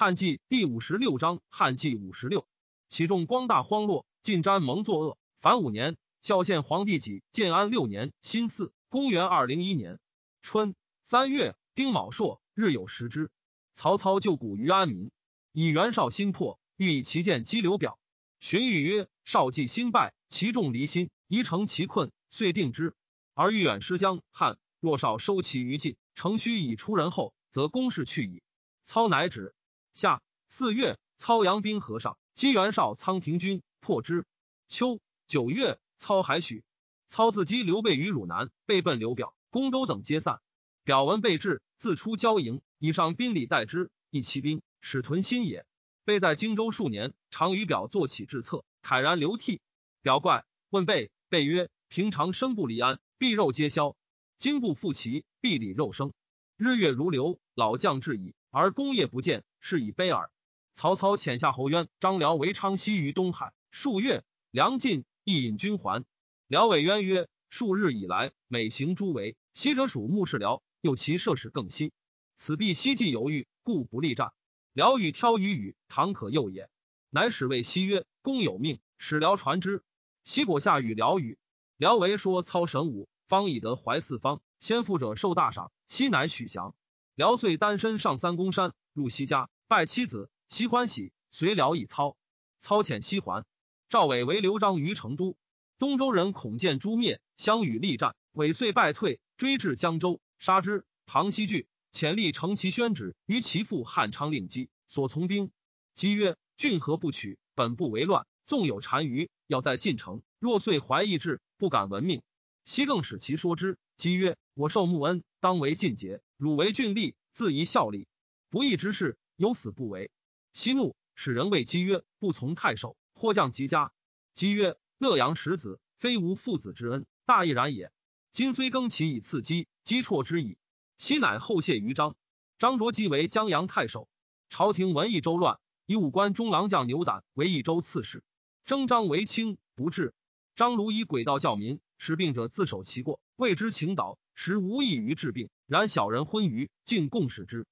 汉纪第五十六章，汉纪五十六，其众光大荒落，尽沾蒙作恶。凡五年，孝献皇帝己建安六年，辛巳，公元二零一年春三月，丁卯朔，日有食之。曹操就古于安民，以袁绍心破，欲以其剑击刘表。荀彧曰：“少计兴败，其众离心，宜成其困，遂定之。而欲远失江汉，若少收其余计，乘虚以出人后，则攻势去矣。”操乃止。夏四月，操扬兵河上，击袁绍仓亭军，破之。秋九月，操还许。操自击刘备于汝南，备奔刘表、宫州等皆散。表闻备至，自出交营，以上宾礼待之，一骑兵，使屯心也。备在荆州数年，常与表坐起至策，慨然流涕。表怪，问备，备曰：“平常身不离安，必肉皆消；今不复齐，必礼肉生。日月如流，老将至矣，而功业不见。”是以悲耳。曹操遣夏侯渊、张辽为昌西于东海数月，梁晋亦引军还。辽谓渊曰：“数日以来，每行诸围，昔者属穆氏辽，又其射使更新。此必西冀犹豫，故不力战。辽与挑于羽，唐可诱也。乃使谓西曰：‘公有命，使辽传之。’西果下与辽语。辽为说操神武，方以得怀四方，先父者受大赏。西乃许降。辽遂单身上三公山。”入西家，拜妻子，西欢喜，随辽以操。操遣西还。赵伟为刘璋于成都。东周人恐见诛灭，相与力战，尾遂败退，追至江州，杀之。庞熙惧，遣吏承其宣旨于其父汉昌令基，所从兵。姬曰：“郡何不取？本不为乱，纵有单于，要在晋城。若遂怀义志，不敢闻命。”西更使其说之。姬曰：“我受穆恩，当为晋节。汝为郡吏，自宜效力。”不义之事，有死不为。息怒，使人谓姬曰：“不从太守，或降及家。”姬曰：“乐阳十子，非无父子之恩，大义然也。今虽更其以赐姬，姬辍之矣。”昔乃后谢于张。张卓即为江阳太守。朝廷闻益州乱，以武官中郎将牛胆为益州刺史。征张为卿，不治。张鲁以诡道教民，使病者自守其过，谓之请导，实无益于治病。然小人昏愚，竟共使之。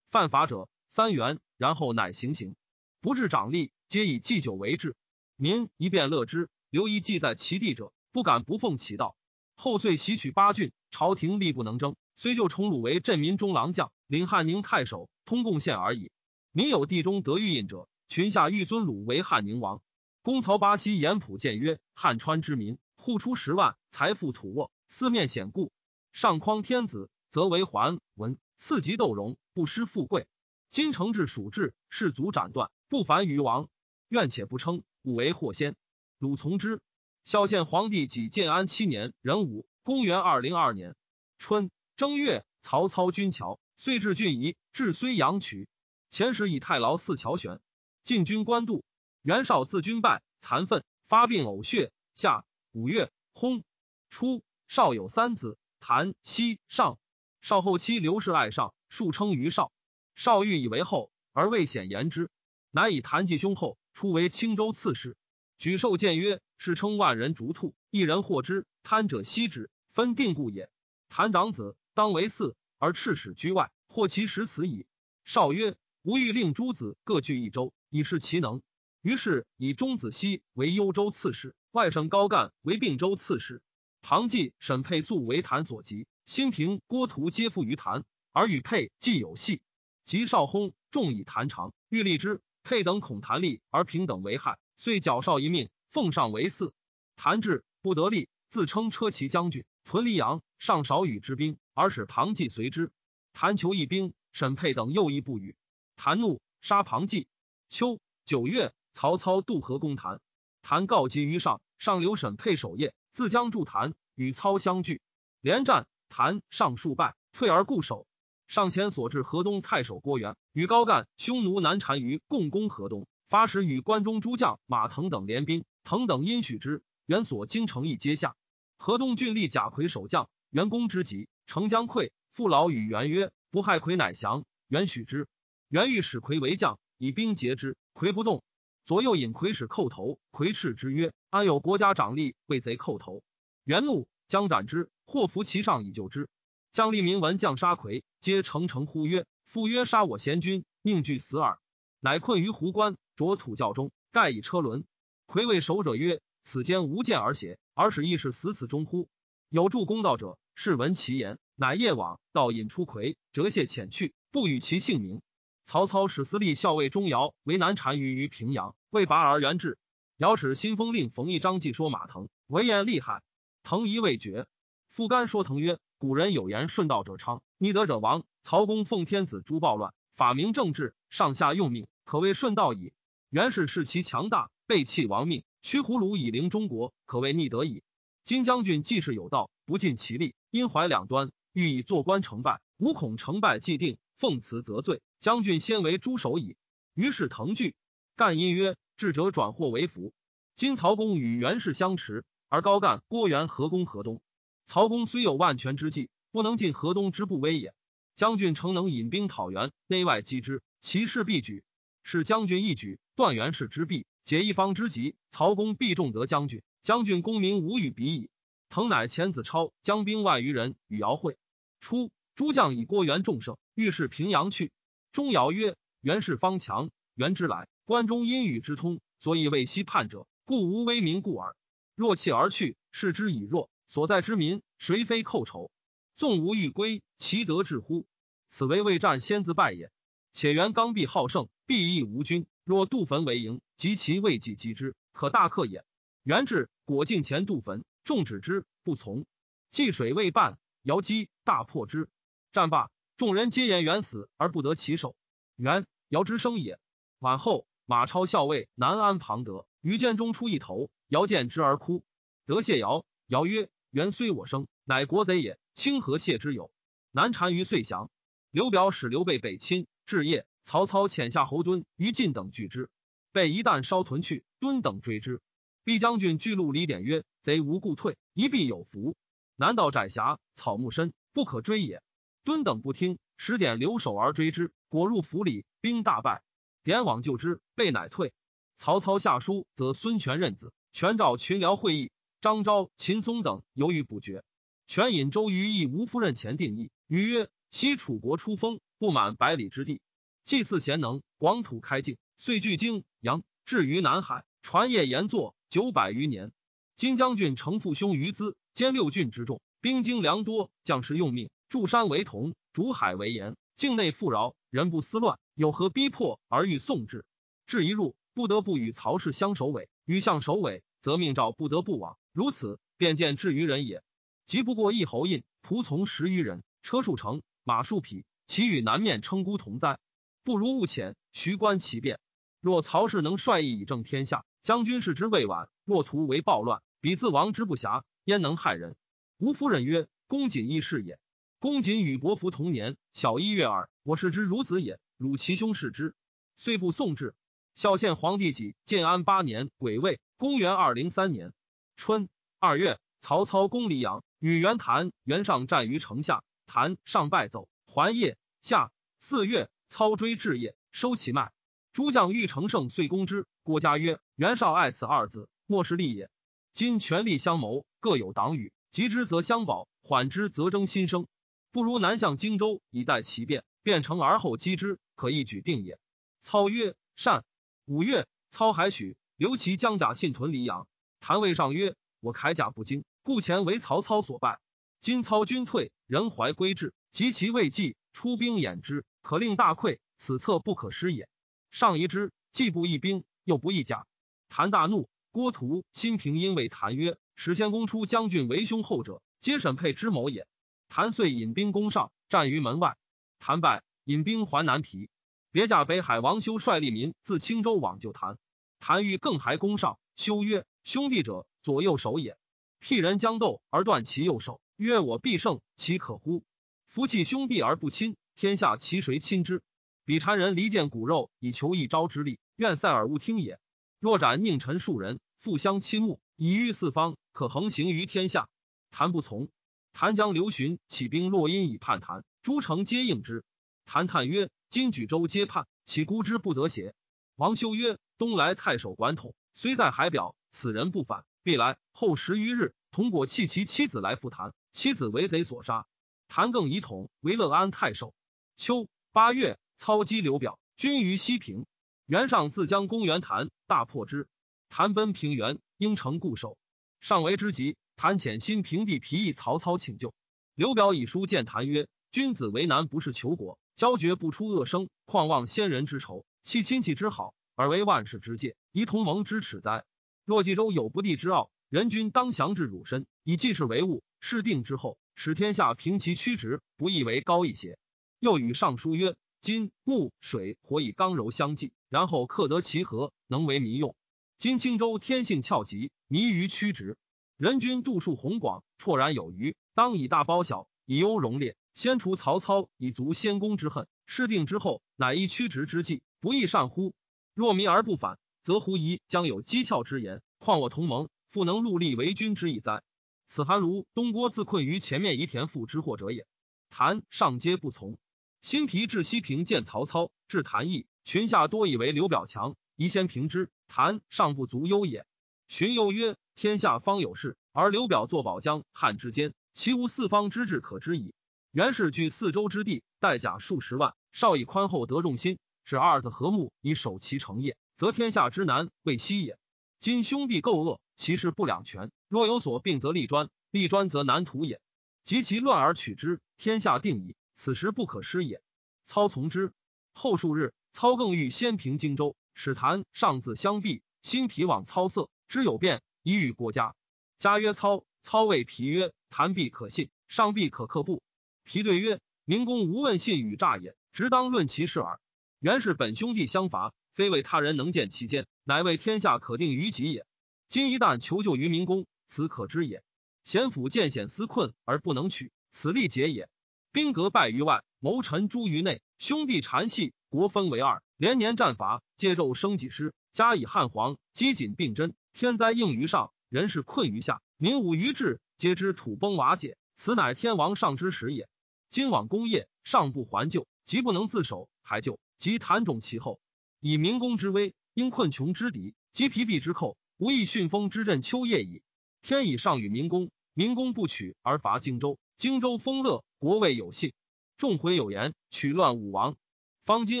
犯法者三元，然后乃行刑。不治长吏，皆以祭酒为治。民一便乐之。留一祭在其地者，不敢不奉其道。后遂袭取八郡，朝廷力不能争，虽就崇鲁为镇民中郎将，领汉宁太守，通贡献而已。民有地中得玉印者，群下欲尊鲁为汉宁王。公曹巴西严普谏曰：汉川之民户出十万，财富土沃，四面险固。上匡天子，则为桓文。次级斗荣，不失富贵。金承志蜀志，士卒斩断，不凡于王。愿且不称，吾为祸先。鲁从之。孝献皇帝己建安七年壬午，公元二零二年春正月，曹操军桥，遂至郡夷，至睢阳曲。前时以太牢四桥悬。进军官渡。袁绍自军败，残愤，发病呕血。下五月，薨。初，少有三子，谭、西、上。少后妻刘氏爱上，数称于少。少欲以为后，而未显言之，乃以谭继兄后，出为青州刺史。举寿谏曰：“是称万人逐兔，一人获之，贪者息之，分定故也。谭长子当为嗣，而赤使居外，或其实此矣。”少曰：“吾欲令诸子各据一州，以示其能。”于是以钟子期为幽州刺史，外甥高干为并州刺史，庞纪、沈佩素为谭所及。兴平、郭图皆附于谭，而与沛既有隙。及少薨，众以谭长，欲立之。沛等恐谭立而平等为害，遂矫少一命，奉上为嗣。谭至，不得立，自称车骑将军，屯黎阳。上少与之兵，而使庞纪随之。谭求一兵，沈沛等又亦不与。谭怒，杀庞纪。秋九月，曹操渡河攻谭，谭告急于上，上留沈沛守夜，自将助谭，与操相聚，连战。谭上数败，退而固守。上前所至河东太守郭元与高干、匈奴南单于共攻河东，发时与关中诸将马腾等联兵，腾等因许之。元所京城亦皆下。河东郡吏贾逵守将，元攻之急，城将溃。父老与元曰：“不害逵，乃降。”元许之。元欲使逵为将，以兵截之。逵不动。左右引逵使叩头。逵斥之曰：“安有国家长吏为贼叩头？”元怒。将斩之，或伏其上以救之。将吏民闻将杀魁，皆诚诚呼曰：“父曰杀我贤君，宁惧死耳。”乃困于湖关，着土教中，盖以车轮。魁为守者曰：“此间无见而邪？而使亦是死此中乎？”有助公道者，是闻其言，乃夜往，道引出魁，折谢遣去，不与其姓名。曹操使司隶校尉钟繇为难单于于平阳，为拔而援之。遥使新封令冯一章记说马腾，为言厉害。腾疑未决。傅干说腾曰：“古人有言，顺道者昌，逆德者亡。曹公奉天子诛暴乱，法明政治，上下用命，可谓顺道矣。袁氏视其强大，背弃亡命，屈胡虏以凌中国，可谓逆德矣。金将军既是有道，不尽其力，因怀两端，欲以做官成败，无恐成败既定，奉辞则罪。将军先为诸首矣。”于是腾惧。干因曰：“智者转祸为福。今曹公与袁氏相持，而高干、郭元合攻河东。曹公虽有万全之计，不能尽河东之不威也。将军诚能引兵讨袁，内外击之，其势必举。是将军一举，断袁氏之弊，解一方之急，曹公必重得将军。将军功名无与比矣。”腾乃遣子超将兵万余人与姚会。初，诸将以郭元众胜，欲使平阳去。钟繇曰：“袁氏方强，袁之来。”关中阴雨之通，所以未息叛者，故无威名故耳。若弃而去，视之以弱，所在之民，谁非寇仇？纵无欲归，其得至乎？此为未战先自败也。且袁刚愎好胜，必亦无君。若渡坟为营，及其未济击之，可大克也。袁至，果进前渡汾，众止之，不从。济水未半，遥击大破之。战罢，众人皆言袁死而不得其首。袁遥之生也。晚后。马超校尉南安庞德于建中出一头，遥见之而哭。得谢尧，尧曰：“元虽我生，乃国贼也，清何谢之有？”南单于遂降。刘表使刘备北侵，至夜，曹操遣下侯惇、于禁等拒之。备一旦烧屯去，敦等追之。毕将军巨鹿李典曰：“贼无故退，一必有伏。南道窄狭，草木深，不可追也。”敦等不听，使典留守而追之，果入府里，兵大败。典往救之，备乃退。曹操下书，则孙权任子。权召群僚会议，张昭、秦松等犹豫不决。权引周瑜议吴夫人前定义，瑜曰：“昔楚国出封，不满百里之地，祭祀贤能，广土开境，遂据荆扬，至于南海，传业延作九百余年。今将军承父兄于资，兼六郡之众，兵精粮多，将士用命，筑山为铜，逐海为盐，境内富饶，人不思乱。”有何逼迫而欲送之？至一入，不得不与曹氏相首尾；与相首尾，则命诏不得不往。如此，便见至于人也。即不过一侯印，仆从十余人，车数乘，马数匹，其与南面称孤同哉？不如勿遣，徐观其变。若曹氏能率意以正天下，将军事之未晚；若图为暴乱，彼自亡之不暇，焉能害人？吴夫人曰：“公瑾亦是也。公瑾与伯服同年，小一月耳。我视之如子也。”汝其兄视之，虽不送至。孝献皇帝己建安八年癸未，公元二零三年春二月，曹操攻黎阳，与袁谭、袁尚战于城下，谭上败走，还夜。夏四月，操追至夜，收其脉。诸将欲乘胜，遂攻之。郭嘉曰：“袁绍爱此二字，莫是利也。今权力相谋，各有党羽，急之则相保，缓之则争新生。不如南向荆州，以待其变。”变成而后击之，可一举定也。操曰：“善。”五月，操还许刘琦将甲信屯黎阳。谭魏上曰：“我铠甲不精，故前为曹操所败。今操军退，人怀归至，及其未济，出兵掩之，可令大溃。此策不可失也。”上疑之，既不义兵，又不义甲。谭大怒。郭图、辛平因为谭曰：“使先公出将军为兄后者，皆沈沛之谋也。”谭遂引兵攻上，战于门外。谭败，引兵还南皮。别驾北海王修率利民自青州往救谭。谭欲更还攻上，修曰：“兄弟者，左右手也。辟人将斗而断其右手，曰我必胜，其可乎？夫弃兄弟而不亲，天下其谁亲之？彼谗人离间骨肉以求一朝之利，愿塞耳勿听也。若斩佞臣数人，复相亲睦，以御四方，可横行于天下。谭不从。谭将刘询起兵洛阴以叛谭。”诸城皆应之。谭叹曰：“今举州皆叛，岂孤之不得邪？”王修曰：“东来太守管统，虽在海表，此人不反，必来。后十余日，同果弃其妻子来复谭，妻子为贼所杀。谭更以统为乐安太守。秋八月，操击刘表，军于西平。袁尚自将攻袁谭，大破之。谭奔平原，应城固守。上为之急，谭遣新平地皮议曹操请救。刘表以书见谭曰：“君子为难，不是求国，交绝不出恶声，况忘先人之仇，弃亲戚之好，而为万世之戒，宜同盟之耻哉？若冀州有不帝之傲，人君当降至汝身，以济世为务。事定之后，使天下平其曲直，不亦为高一些？”又与尚书曰：“金木水火以刚柔相济，然后克得其和，能为民用。今青州天性峭急，迷于曲直。”人君度数宏广，绰然有余，当以大包小，以优容劣，先除曹操，以足先公之恨。事定之后，乃依曲直之计，不亦善乎？若迷而不反，则狐疑将有讥诮之言。况我同盟，复能戮力为君之意哉？此韩卢东郭自困于前面，夷田赋之祸者也。谭上皆不从。新皮至西平见曹操，至谭邑，群下多以为刘表强，宜先平之。谭尚不足忧也。荀攸曰。天下方有事，而刘表作保江汉之间，其无四方之志可知矣。袁氏据四周之地，带甲数十万，少以宽厚得众心，使二子和睦以守其成业，则天下之难未息也。今兄弟构恶，其势不两全。若有所并，则立专；立专，则难图也。及其乱而取之，天下定矣。此时不可失也。操从之。后数日，操更欲先平荆州，使谭上自相避，心疲往操色，知有变。以与国家。家曰：“操。”操谓皮曰：“谈必可信，上必可克不？”皮对曰：“明公无问信与诈也，直当论其事耳。原是本兄弟相伐，非为他人能见其间，乃为天下可定于己也。今一旦求救于明公，此可知也。贤府见险思困而不能取，此力竭也。兵革败于外，谋臣诛于内，兄弟缠系，国分为二，连年战伐，皆肉生几师，加以汉皇，积谨并真。”天灾应于上，人事困于下，民武于治，皆知土崩瓦解，此乃天王上之时也。今往功业，尚不还旧，即不能自守，还旧，即谈种其后。以民公之威，因困穷之敌，及疲弊之寇，无以训风之振秋叶矣。天以上与民公，民公不取而伐荆州，荆州丰乐，国未有信。众回有言，取乱武王。方今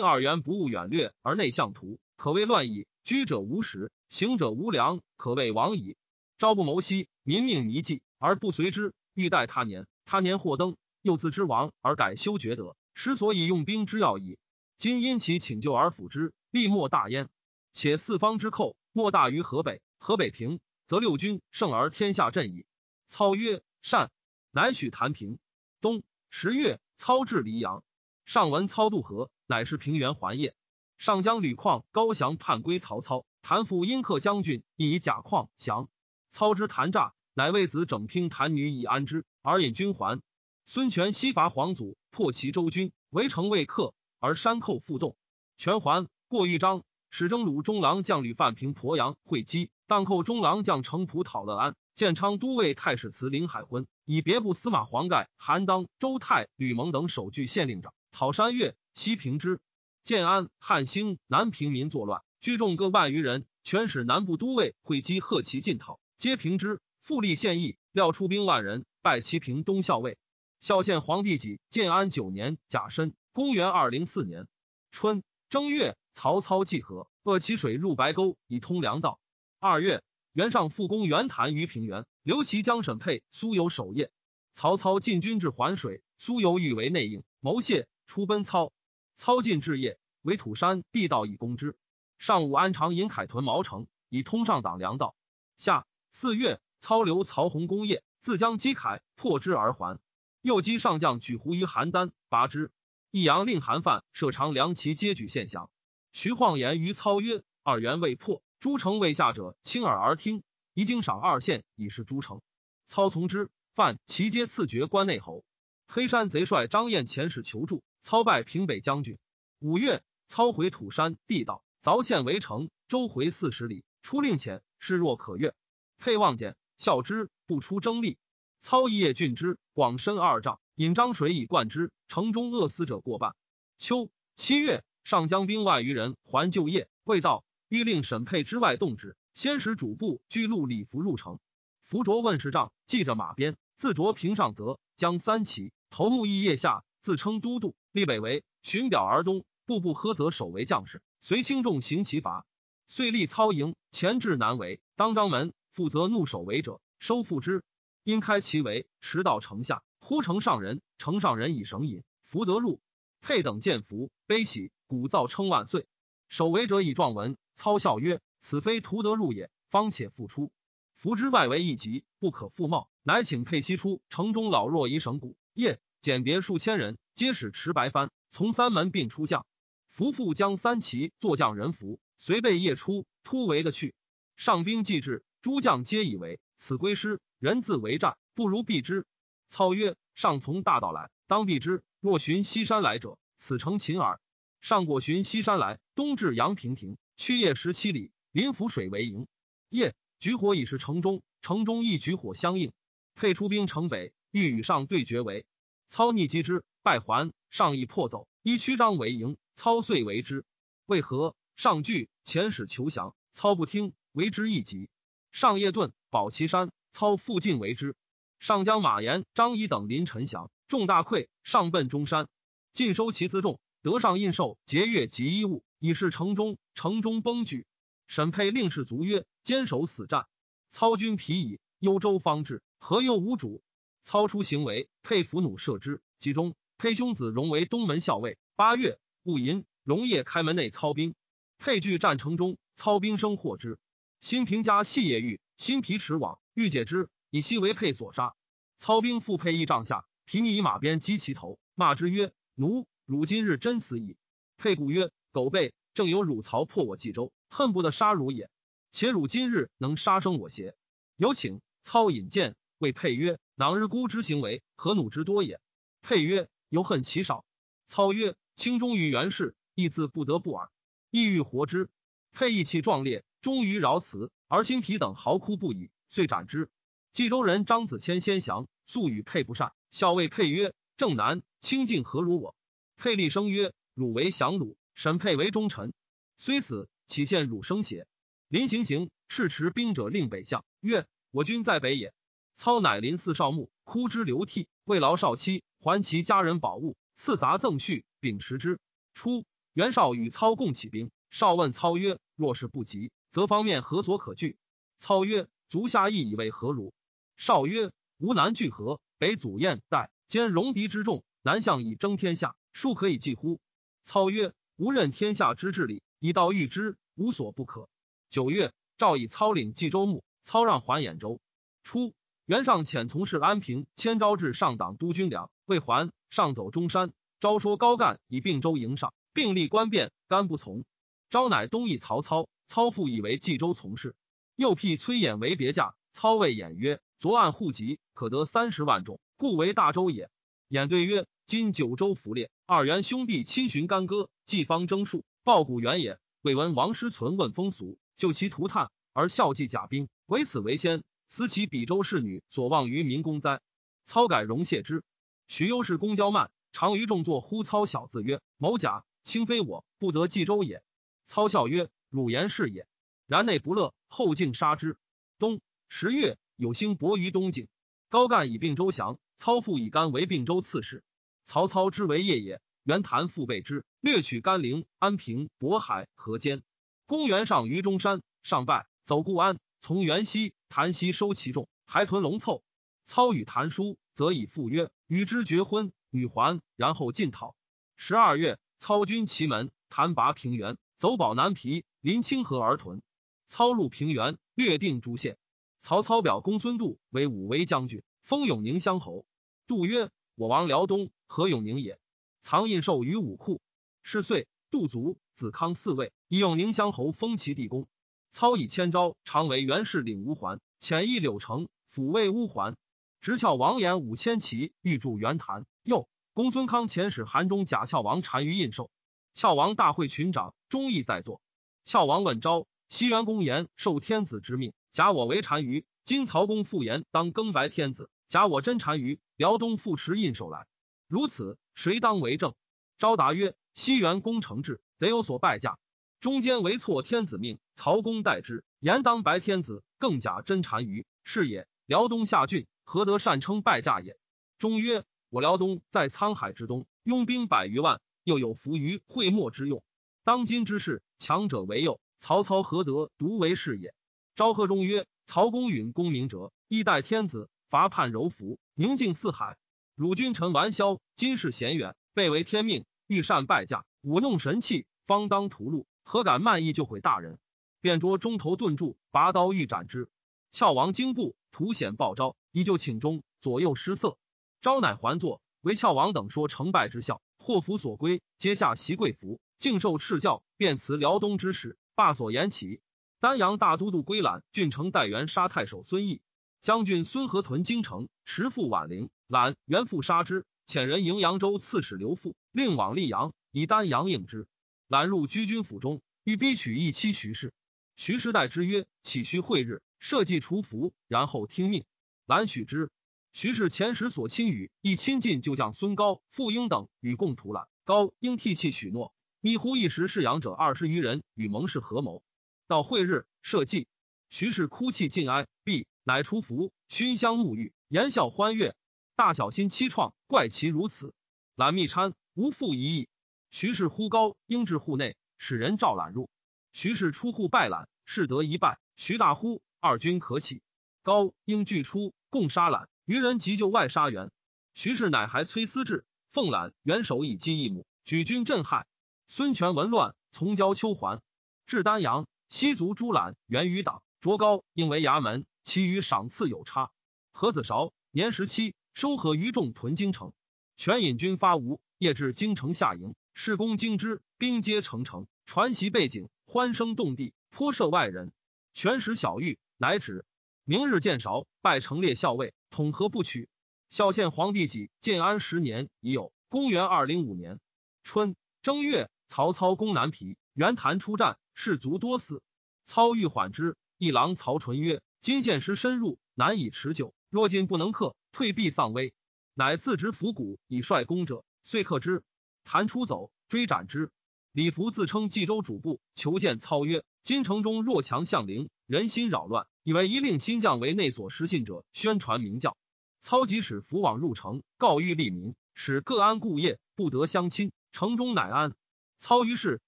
二元不务远略而内向图，可谓乱矣。居者无食。行者无良，可谓亡矣。朝不谋夕，民命弥计而不随之，欲待他年，他年或登，又自知亡而改修厥德，实所以用兵之要矣。今因其请救而辅之，必莫大焉。且四方之寇莫大于河北，河北平，则六军胜而天下振矣。操曰：“善。”乃许谭平。冬十月，操至黎阳，上闻操渡河，乃是平原还业。上将吕旷、高翔叛归曹操。谭父因克将军，以假旷降。操之谭诈，乃为子整听谭女以安之，而引军还。孙权西伐黄祖，破其州军，围城未克，而山寇复动。权还，过豫章，使征虏中郎将吕范平鄱阳会稽，荡寇中郎将程普讨乐安。建昌都尉太史慈林海昏，以别部司马黄盖、韩当、周泰、吕蒙等守据县令长，讨山岳，西平之。建安、汉兴、南平民作乱。聚众各万余人，全使南部都尉会稽贺其进讨，皆平之。复立县邑，料出兵万人，败其平东校尉。孝献皇帝己建安九年甲申，公元二零四年春正月，曹操济河，扼其水入白沟，以通粮道。二月，袁尚复攻袁谭于平原，刘琦将沈沛、苏有守业。曹操进军至环水，苏有欲为内应，谋谢，出奔操。操进至业，为土山地道以攻之。上午，安长引凯屯毛城，以通上党粮道。下四月，操留曹洪功业，自将击凯，破之而还。右击上将举胡于邯郸，拔之。益阳令韩范设长梁旗，皆举献降。徐晃言于操曰：“二元未破，诸城未下者，亲耳而听。宜经赏二县，以示诸城。”操从之。范齐皆赐爵关内侯。黑山贼帅张燕遣使求助，操拜平北将军。五月，操回土山地道。凿堑围城，周回四十里，出令遣，势若可越。沛望见，笑之，不出征力。操一夜郡之，广深二丈，引漳水以灌之。城中饿死者过半。秋七月，上将兵万余人还就业，未到，欲令沈沛之外动之。先使主簿居路礼服入城，扶着问事帐，系着马鞭，自着平上泽，将三骑，头目义腋下，自称都督。立北为寻表而东，步步呵责守为将士。随轻重行其法。遂立操营，前至南围，当张门，负责怒守围者，收复之。因开其围，驰到城下，呼城上人，城上人以绳引，福得入。佩等见福，悲喜，鼓噪称万岁。守围者以状文，操笑曰：“此非图得入也，方且复出。福之外围一急，不可复冒。乃请佩西出城中老弱以绳鼓。夜简别数千人，皆使持白帆，从三门并出将。福复将三骑坐将人服，随备夜出，突围的去。上兵既至，诸将皆以为此归师，人自为战，不如避之。操曰：“上从大道来，当避之。若寻西山来者，此城秦耳。”上过寻西山来，东至阳平亭，去夜十七里，临浮水为营。夜举火已是城中，城中亦举火相应。沛出兵城北，欲与上对决为。操逆击之，败还。上亦破走，依曲张为营。操遂为之。为何？上惧，遣使求降。操不听，为之一急。上夜遁，保其山。操复进为之。上将马延、张仪等临陈降，众大溃。上奔中山，尽收其辎重。得上印绶节钺及衣物，以示城中。城中崩举。沈沛令士卒曰：“坚守死战。”操军疲矣。幽州方至，何又无主？操出行为，沛伏弩射之。其中，沛兄子荣为东门校尉。八月，戊寅，荣夜开门内操兵。沛据战城中，操兵生获之。新平家细野玉，新皮持网，欲解之，以西为佩所杀。操兵复佩一帐下，皮逆以马鞭击其头，骂之曰：“奴！”汝今日真死矣。沛故曰：“苟备，正有汝曹破我冀州，恨不得杀汝也。且汝今日能杀生我邪？”有请操引剑，谓佩曰：“囊日孤之行为，何弩之多也？”佩曰：“犹恨其少。”操曰：“轻忠于袁氏，亦自不得不耳。意欲活之。”佩意气壮烈，终于饶辞，而辛毗等嚎哭不已，遂斩之。冀州人张子谦先降，素与沛不善，校尉沛曰：“正南清净何如我？”沛厉声曰：“汝为降虏，沈沛为忠臣，虽死，岂见汝生邪？”临行行，赤持兵者令北向，曰：“我军在北也。”操乃临四少墓，哭之流涕，慰劳少妻，还其家人宝物，赐杂赠序，秉持之。初，袁绍与操共起兵，绍问操曰：“若是不及，则方面何所可惧？”操曰：“足下意以为何如？”绍曰：“吾南拒河，北阻燕代，兼戎狄之众，南向以争天下。”庶可以济乎？操曰：“吾任天下之治理，以道御之，无所不可。”九月，赵以操领冀州牧，操让还兖州。初，袁尚遣从事安平，迁招至上党督军粮，未还，上走中山，昭说高干以并州营上，并立官变，干不从。昭乃东议曹操，操复以为冀州从事。又辟崔琰为别驾，操谓偃曰：“昨案户籍可得三十万众，故为大州也。”偃对曰：“今九州伏列。”二元兄弟亲寻干戈，既方征戍，报古原也。未闻王师存问风俗，就其涂炭而效祭甲兵，唯此为先。思其比州侍女所望于民公哉？操改容谢之。许攸是公交慢，常于众作呼操小字曰：“某甲，卿非我，不得冀州也。”操笑曰：“汝言是也。”然内不乐，后竟杀之。冬十月，有星薄于东境。高干以并州降，操复以干为并州刺史。曹操之为业也，袁谭复备之，略取甘陵、安平、渤海、河间。公元上于中山，上拜，走固安，从元西，谭熙收其众，还屯龙凑。操与谭书，则以赴约，与之绝婚，女还，然后进讨。十二月，操军祁门，谭拔平原，走保南皮，临清河而屯。操入平原，略定诸县。曹操表公孙度为武威将军，封永宁乡侯。度曰：“我王辽东。”何永宁也，藏印绶于武库。是岁，杜卒，子康嗣位，以永宁乡侯封其地公。操以千招，常为元氏领乌桓，遣邑柳城，抚慰乌桓。直翘王延五千骑，欲助袁谭。又公孙康遣使韩中假翘王单于印绶。翘王大会群长，忠义在座。翘王问昭：西元公言受天子之命，假我为单于。今曹公复言当更白天子，假我真单于。辽东复持印绶来。如此，谁当为政？昭答曰：“西元功成制，得有所拜驾。中间为错天子命，曹公代之，言当白天子，更假真单于，是也。辽东下郡，何得善称拜驾也？”中曰：“我辽东在沧海之东，拥兵百余万，又有伏于会墨之用。当今之事，强者为右。曹操何得独为是也？昭和中曰：曹公允公明者，一代天子，伐叛柔服，宁静四海。汝君臣玩笑，今世贤远，备为天命，欲善败驾，舞弄神器，方当屠戮，何敢慢意就毁大人？便捉中头顿柱，拔刀欲斩之。翘王惊怖，图显报招，依旧请中，左右失色。昭乃还坐，为翘王等说成败之效，祸福所归，皆下袭贵服，敬受敕教，便辞辽东之使。罢所言起，丹阳大都督归揽郡城代元杀太守孙毅，将军孙和屯京城，持父宛陵，揽元父杀之。遣人迎扬州刺史刘父，令往溧阳，以丹阳应之。揽入居军府中，欲逼取一妻徐氏。徐氏代之曰：“岂须会日，设计除服，然后听命。”揽许之。徐氏前时所亲与，亦亲近旧将孙高、傅婴等，与共图揽。高应涕泣许诺。密乎一时侍养者二十余人，与蒙氏合谋。到会日，设祭。徐氏哭泣尽哀，毕，乃出服，熏香沐浴，言笑欢悦。大小心凄怆，怪其如此。揽密参，无复一意。徐氏呼高应至户内，使人召揽入。徐氏出户拜揽，事得一拜。徐大呼：“二军可起。”高应俱出，共杀揽。余人急救外杀援。徐氏乃还崔思志，奉揽元首以击一母，举军震撼。孙权闻乱，从交丘还，至丹阳，西族朱览元于党，卓高应为衙门，其余赏赐有差。何子韶年十七，收合于众屯京城，权引军发吴，夜至京城下营，士攻京之，兵皆成城，传檄背景，欢声动地，颇涉外人。权使小玉，乃止。明日见韶，拜成列校尉，统合不取。孝献皇帝己建安十年已有。公元二零五年春正月。曹操攻南皮，袁谭出战，士卒多死。操欲缓之，一郎曹纯曰：“今现时深入，难以持久。若进不能克，退必丧危。”乃自执伏谷以率攻者，遂克之。谭出走，追斩之。李福自称冀州主簿，求见操曰：“金城中弱强相凌，人心扰乱，以为一令新将为内所失信者，宣传明教。”操即使福往入城，告欲利民，使各安故业，不得相侵。城中乃安。操于是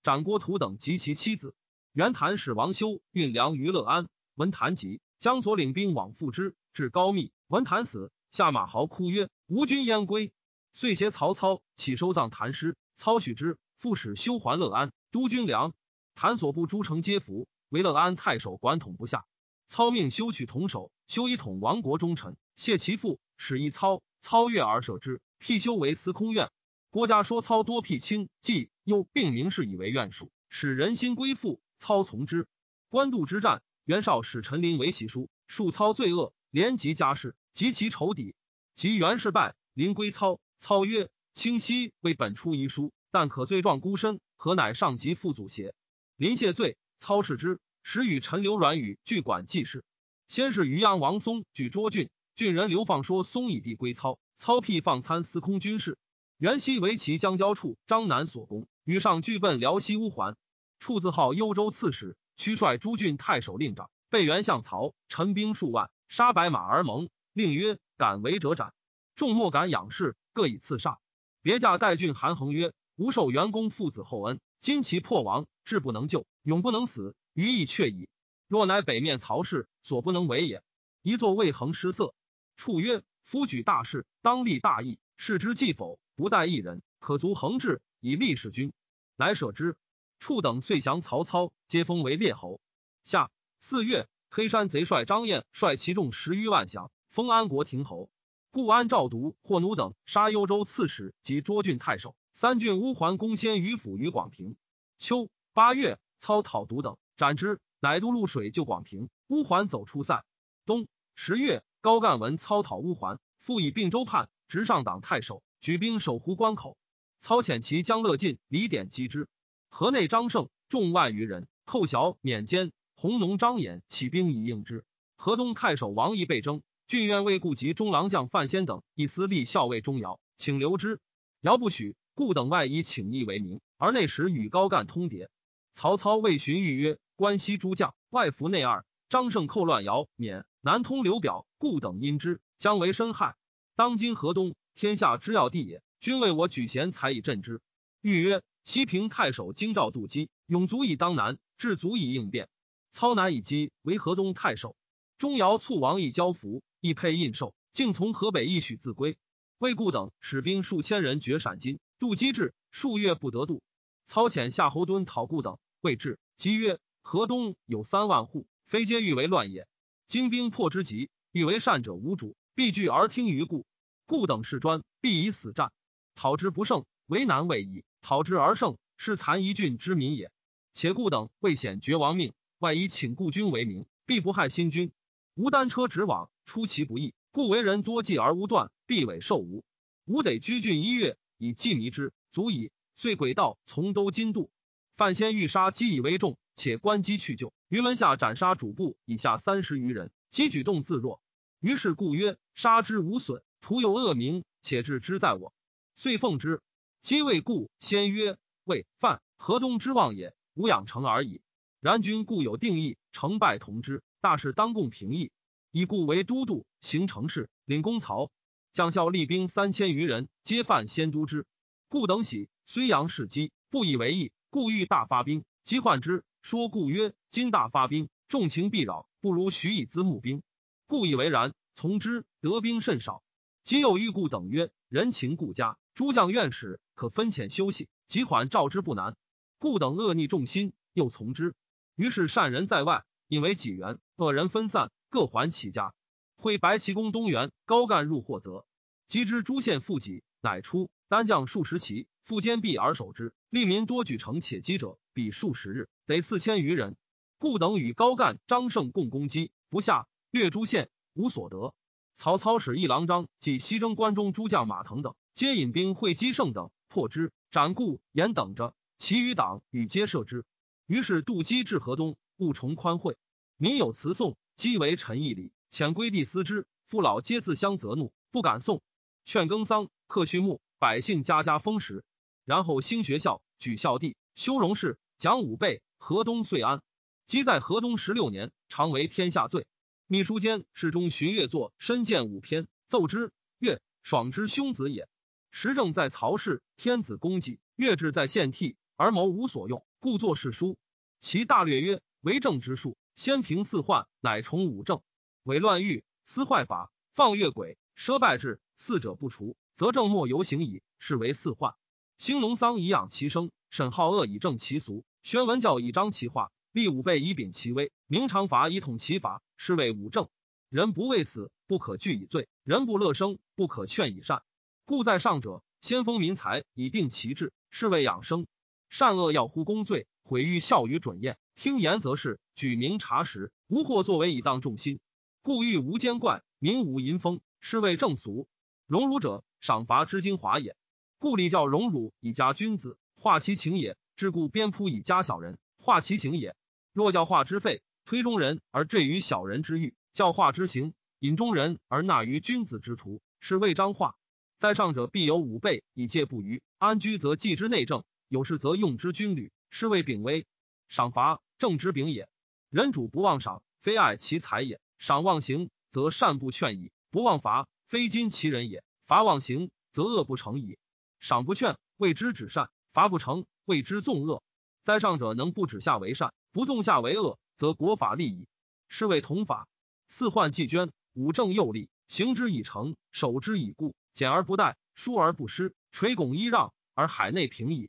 斩郭图等及其妻子。袁谭使王修运粮于乐安，闻谭疾，将所领兵往复之，至高密。闻谭死，下马豪哭曰：“吾军焉归？”遂携曹操起收葬谭尸。操许之，复使修还乐安，督军粮。谭所部诸城皆服，为乐安太守管统不下。操命修取同守，修以统亡国忠臣，谢其父，使一操。操悦而舍之，辟修为司空院。郭嘉说操多辟清既又并名士以为院属，使人心归附。操从之。官渡之战，袁绍使陈琳为习书，数操罪恶，连及家事，及其仇敌。及袁氏败，临归操。操曰：“清晰为本出遗书，但可罪状孤身，何乃上级副祖邪？”临谢罪，操视之，时与陈留阮宇俱管记事。先是渔阳王松举涿郡，郡人刘放说松以地归操，操辟放参司空军事。元熙为其将交处，张南所攻，与上俱奔辽西乌桓。处自号幽州刺史，驱率诸郡太守令长，被袁相曹，陈兵数万，杀白马而盟，令曰：“敢为者斩。”众莫敢仰视，各以刺杀。别驾代郡韩衡曰：“吾受袁公父子厚恩，今其破亡，志不能救，永不能死，余亦却矣。若乃北面曹氏，所不能为也。”一作魏恒失色。处曰：“夫举大事，当立大义，事之既否？”不待一人，可足横志以立世君，乃舍之。处等遂降曹操，皆封为列侯。下四月，黑山贼帅张燕率其众十余万降，封安国亭侯。故安赵独、霍奴等杀幽州刺史及涿郡太守。三郡乌桓攻先于府于广平。秋八月，操讨独等，斩之。乃渡潞水救广平。乌桓走出塞。冬十月，高干闻操讨乌桓，复以并州叛，直上党太守。举兵守湖关口，操遣其将乐进、李典击之。河内张胜众万余人，寇小免坚。弘农张衍起兵以应之。河东太守王毅被征，郡院尉顾及中郎将范先等一司隶校尉钟繇，请留之。繇不许，故等外以请义为名，而内时与高干通牒。曹操谓荀彧曰：“关西诸将外服内二，张胜寇乱姚免，南通刘表，故等因之，将为深害。当今河东。”天下之要地也，君为我举贤才以镇之。欲曰：西平太守京兆杜基，勇足以当南，志足以应变。操南以击为河东太守。钟繇促王以交服，亦配印绶，竟从河北一许自归。魏固等使兵数千人绝陕津，杜基至，数月不得渡。操遣夏侯惇讨固等，未至，即曰：河东有三万户，非皆欲为乱也。精兵破之急，欲为善者无主，必惧而听于故。故等事专，必以死战。讨之不胜，为难未矣；讨之而胜，是残一郡之民也。且故等未显绝亡命。外以请故军为名，必不害新军。无单车直往，出其不意，故为人多计而无断，必委受吾。吾得居郡一月，以计迷之，足矣。遂轨道从都津渡。范先欲杀积以为重，且关机去救。于门下斩杀主簿以下三十余人，即举动自若。于是故曰：杀之无损，徒有恶名，且置之在我。遂奉之。皆谓故，先曰：魏范河东之望也，无养成而已。然君固有定义，成败同之，大事当共平议。以故为都督，行成事，领功曹。将校立兵三千余人，皆犯先都之。故等喜，虽阳事机，不以为意。故欲大发兵，即患之。说故曰：今大发兵，众情必扰，不如许以资募兵。故以为然，从之。得兵甚少。今又欲故等曰：人情故家，诸将愿使，可分遣休息，即缓召之不难。故等恶逆众心，又从之。于是善人在外，引为己援；恶人分散，各还其家。会白旗公东原高干入霍泽，及之诸县附己，乃出单将数十骑，复坚壁而守之。利民多举城且击者，比数十日，得四千余人。故等与高干、张胜共攻击，不下，略诸县，无所得。曹操使一郎张及西征关中诸将马腾等，皆引兵会击胜等，破之，斩固言等着，其余党与皆射之。于是渡击至河东，物重宽惠，民有辞送，积为陈义礼，遣归地思之。父老皆自相责怒，不敢送。劝耕桑，克畜牧，百姓家家丰食。然后兴学校，举孝弟，修容事，讲武备。河东遂安。即在河东十六年，常为天下罪。秘书监侍中荀悦作《身见五篇》，奏之。悦，爽之兄子也。时政在曹氏，天子功绩，悦志在献替，而谋无所用。故作世书，其大略曰：为政之术，先平四患，乃崇五政；伪乱狱，私坏法，放越轨，奢败制，四者不除，则政莫犹行矣。是为四患。兴农桑以养其生，审好恶以正其俗，宣文教以彰其化，立武备以秉其威，明常法以统其法，是谓五政。人不畏死，不可惧以罪；人不乐生，不可劝以善。故在上者，先封民财以定其志，是谓养生。善恶要乎公罪，毁誉效于准验。听言则是，举明察实，无惑作为以当众心。故欲无奸怪，民无淫风，是谓正俗。荣辱者，赏罚之精华也。故礼教荣辱以加君子，化其情也；至故鞭扑以加小人，化其行也。若教化之废，推中人而坠于小人之欲；教化之行，引中人而纳于君子之徒，是谓彰化。在上者必有五备以戒不虞，安居则继之内政。有事则用之军旅，是谓秉威。赏罚正之秉也。人主不忘赏，非爱其财也；赏忘行，则善不劝矣；不忘罚，非今其人也。法妄行，则恶不成矣。赏不劝，谓之止善；罚不成，谓之纵恶。在上者能不止下为善，不纵下为恶，则国法利矣。是谓同法。四患既捐，五正又立，行之以诚，守之以固，简而不殆，疏而不失，垂拱揖让，而海内平矣。